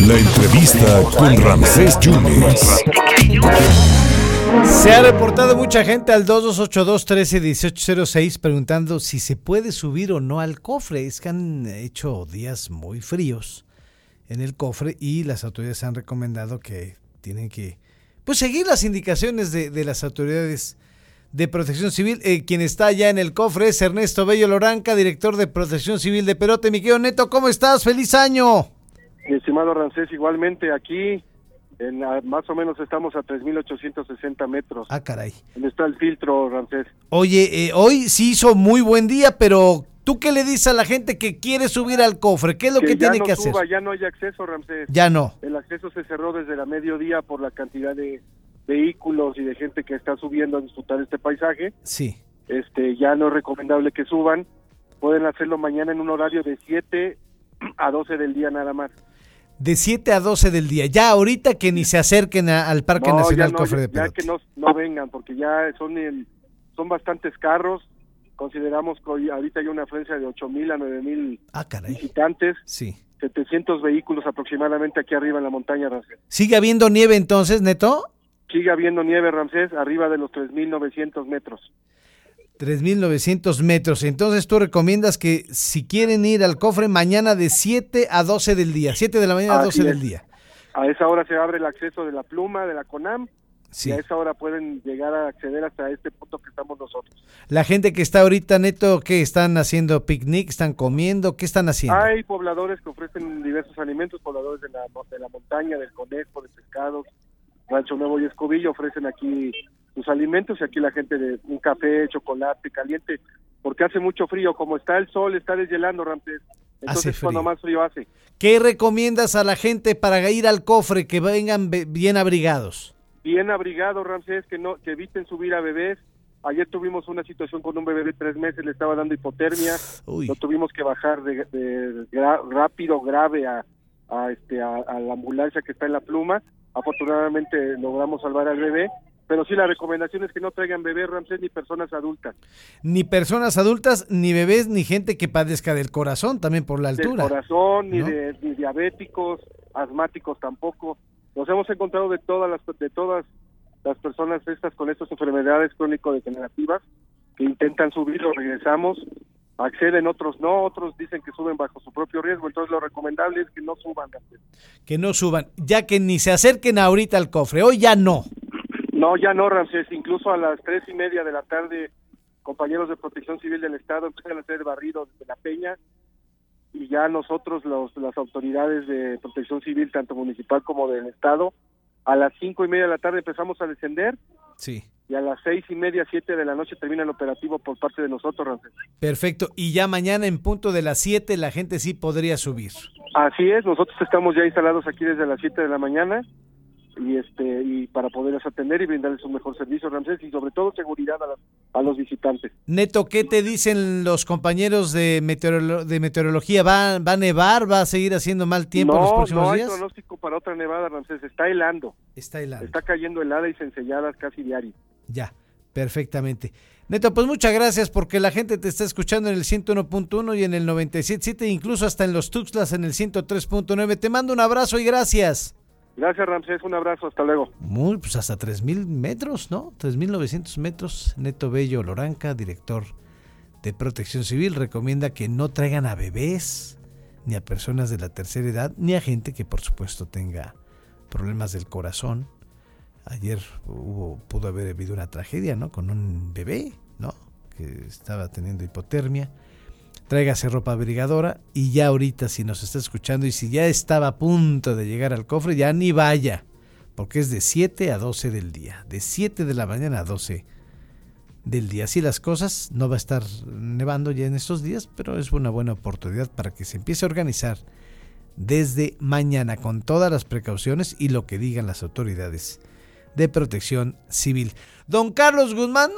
La entrevista con Ramsés Yunes. Se ha reportado mucha gente al 2282-131806 preguntando si se puede subir o no al cofre. Es que han hecho días muy fríos en el cofre y las autoridades han recomendado que tienen que pues, seguir las indicaciones de, de las autoridades de Protección Civil. Eh, quien está allá en el cofre es Ernesto Bello Loranca, director de Protección Civil de Perote. Miguel Neto, ¿cómo estás? ¡Feliz año! Mi estimado Rancés, igualmente aquí, en la- más o menos estamos a 3.860 metros. Ah, caray. Donde está el filtro, Rancés. Oye, eh, hoy sí hizo muy buen día, pero ¿tú qué le dices a la gente que quiere subir al cofre? ¿Qué es lo que, ya tiene no que hacer? ya no hay acceso, Ramsés. Ya no. El acceso se cerró desde la mediodía por la cantidad de vehículos y de gente que está subiendo a disfrutar este paisaje. Sí. Este, ya no es recomendable que suban. Pueden hacerlo mañana en un horario de 7 a 12 del día nada más. De 7 a 12 del día. Ya ahorita que ni se acerquen a- al Parque No, Nacional ya no, Cofre ya- de ya Perote. que no, no vengan, porque ya son el- son bastantes carros. Consideramos que hoy- ahorita hay una afluencia de 8 mil a 9 mil Ah, visitantes, Sí. 700 vehículos aproximadamente aquí arriba en la montaña. ¿Sigue habiendo nieve entonces, Neto? Sigue habiendo nieve Ramsés arriba de los 3.900 metros. 3.900 metros. Entonces tú recomiendas que si quieren ir al cofre mañana de 7 a 12 del día. 7 de la mañana a Así 12 es. del día. A esa hora se abre el acceso de la pluma, de la CONAM, Sí. y a esa hora pueden llegar a acceder hasta este punto que estamos nosotros. La gente que está ahorita, Neto, ¿qué están haciendo? ¿Picnic? ¿Están comiendo? ¿Qué están haciendo? Hay pobladores que ofrecen diversos alimentos, pobladores de la, de la montaña, del conejo, de pescados, Rancho Nuevo y Escobillo ofrecen aquí sus alimentos y aquí la gente de un café, chocolate caliente, porque hace mucho frío, como está el sol, está deshielando, Ramsés. Entonces Hace frío. cuando más frío hace. ¿Qué recomiendas a la gente para ir al cofre que vengan bien abrigados? Bien abrigado, Ramsés, que no que eviten subir a bebés. Ayer tuvimos una situación con un bebé de tres meses, le estaba dando hipotermia, Uy. lo tuvimos que bajar de, de rápido, grave a, a, este, a, a la ambulancia que está en la pluma. Afortunadamente logramos salvar al bebé, pero sí la recomendación es que no traigan bebés, Ramsés, ni personas adultas. Ni personas adultas, ni bebés, ni gente que padezca del corazón, también por la Del altura. corazón, ni, de, ni diabéticos, asmáticos tampoco. Nos hemos encontrado de todas las de todas las personas estas con estas enfermedades crónico-degenerativas que intentan subir, los regresamos, acceden, otros no, otros dicen que suben bajo su propio riesgo, entonces lo recomendable es que no suban. Que no suban, ya que ni se acerquen ahorita al cofre. Hoy ya no. No, ya no, Ramsés, incluso a las tres y media de la tarde, compañeros de Protección Civil del Estado empiezan a hacer barrido desde la peña y ya nosotros, los, las autoridades de Protección Civil, tanto municipal como del Estado, a las cinco y media de la tarde empezamos a descender Sí. Y a las seis y media, siete de la noche termina el operativo por parte de nosotros. Perfecto. Y ya mañana en punto de las 7 la gente sí podría subir. Así es, nosotros estamos ya instalados aquí desde las 7 de la mañana y este y para poderles atender y brindarles un mejor servicio, Ramsés, y sobre todo seguridad a, las- a los visitantes. Neto, ¿qué te dicen los compañeros de, meteorolo- de meteorología? ¿Va, ¿Va a nevar? ¿Va a seguir haciendo mal tiempo no, los próximos no hay días? pronóstico para otra nevada, Ramsés, está helando, Está helando. está cayendo helada y censelladas casi diario. Ya, perfectamente. Neto, pues muchas gracias porque la gente te está escuchando en el 101.1 y en el 97.7, incluso hasta en los Tuxtlas en el 103.9. Te mando un abrazo y gracias. Gracias, Ramsés, un abrazo, hasta luego. Muy, pues hasta 3.000 metros, ¿no? 3.900 metros. Neto Bello Loranca, director de Protección Civil, recomienda que no traigan a bebés, ni a personas de la tercera edad, ni a gente que por supuesto tenga problemas del corazón. Ayer hubo, pudo haber habido una tragedia, ¿no? Con un bebé, ¿no? Que estaba teniendo hipotermia. Tráigase ropa abrigadora y ya ahorita si nos está escuchando y si ya estaba a punto de llegar al cofre, ya ni vaya, porque es de 7 a 12 del día, de 7 de la mañana a 12 del día. Así las cosas, no va a estar nevando ya en estos días, pero es una buena oportunidad para que se empiece a organizar desde mañana con todas las precauciones y lo que digan las autoridades de protección civil. Don Carlos Guzmán, no